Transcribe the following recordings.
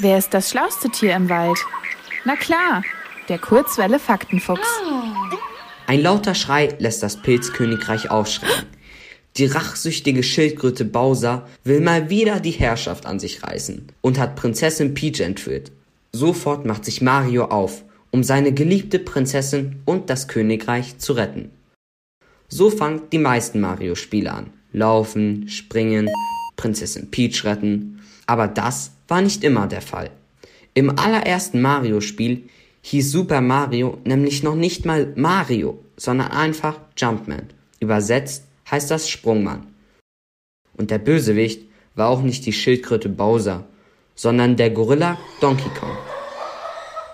Wer ist das schlauste Tier im Wald? Na klar, der Kurzwelle Faktenfuchs. Ein lauter Schrei lässt das Pilzkönigreich aufschrecken. Die rachsüchtige Schildkröte Bowser will mal wieder die Herrschaft an sich reißen und hat Prinzessin Peach entführt. Sofort macht sich Mario auf, um seine geliebte Prinzessin und das Königreich zu retten. So fangen die meisten Mario-Spiele an. Laufen, springen, Prinzessin Peach retten. Aber das war nicht immer der Fall. Im allerersten Mario-Spiel hieß Super Mario nämlich noch nicht mal Mario, sondern einfach Jumpman. Übersetzt heißt das Sprungmann. Und der Bösewicht war auch nicht die Schildkröte Bowser, sondern der Gorilla Donkey Kong.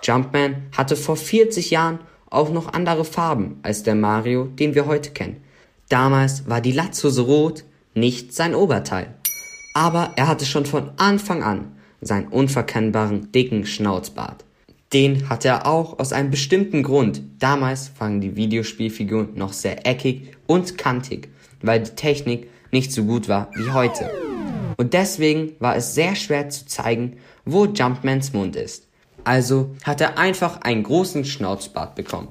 Jumpman hatte vor 40 Jahren auch noch andere Farben als der Mario, den wir heute kennen. Damals war die Latzhose rot, nicht sein Oberteil. Aber er hatte schon von Anfang an seinen unverkennbaren dicken Schnauzbart. Den hatte er auch aus einem bestimmten Grund. Damals waren die Videospielfiguren noch sehr eckig und kantig, weil die Technik nicht so gut war wie heute. Und deswegen war es sehr schwer zu zeigen, wo Jumpmans Mund ist. Also hat er einfach einen großen Schnauzbart bekommen.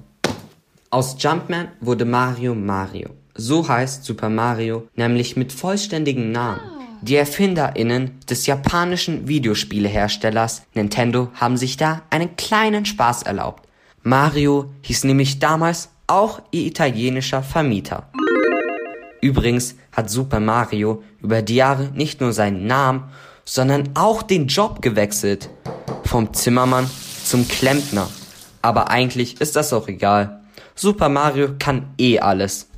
Aus Jumpman wurde Mario Mario. So heißt Super Mario nämlich mit vollständigem Namen. Die ErfinderInnen des japanischen Videospieleherstellers Nintendo haben sich da einen kleinen Spaß erlaubt. Mario hieß nämlich damals auch ihr italienischer Vermieter. Übrigens hat Super Mario über die Jahre nicht nur seinen Namen, sondern auch den Job gewechselt. Vom Zimmermann zum Klempner. Aber eigentlich ist das auch egal. Super Mario kann eh alles.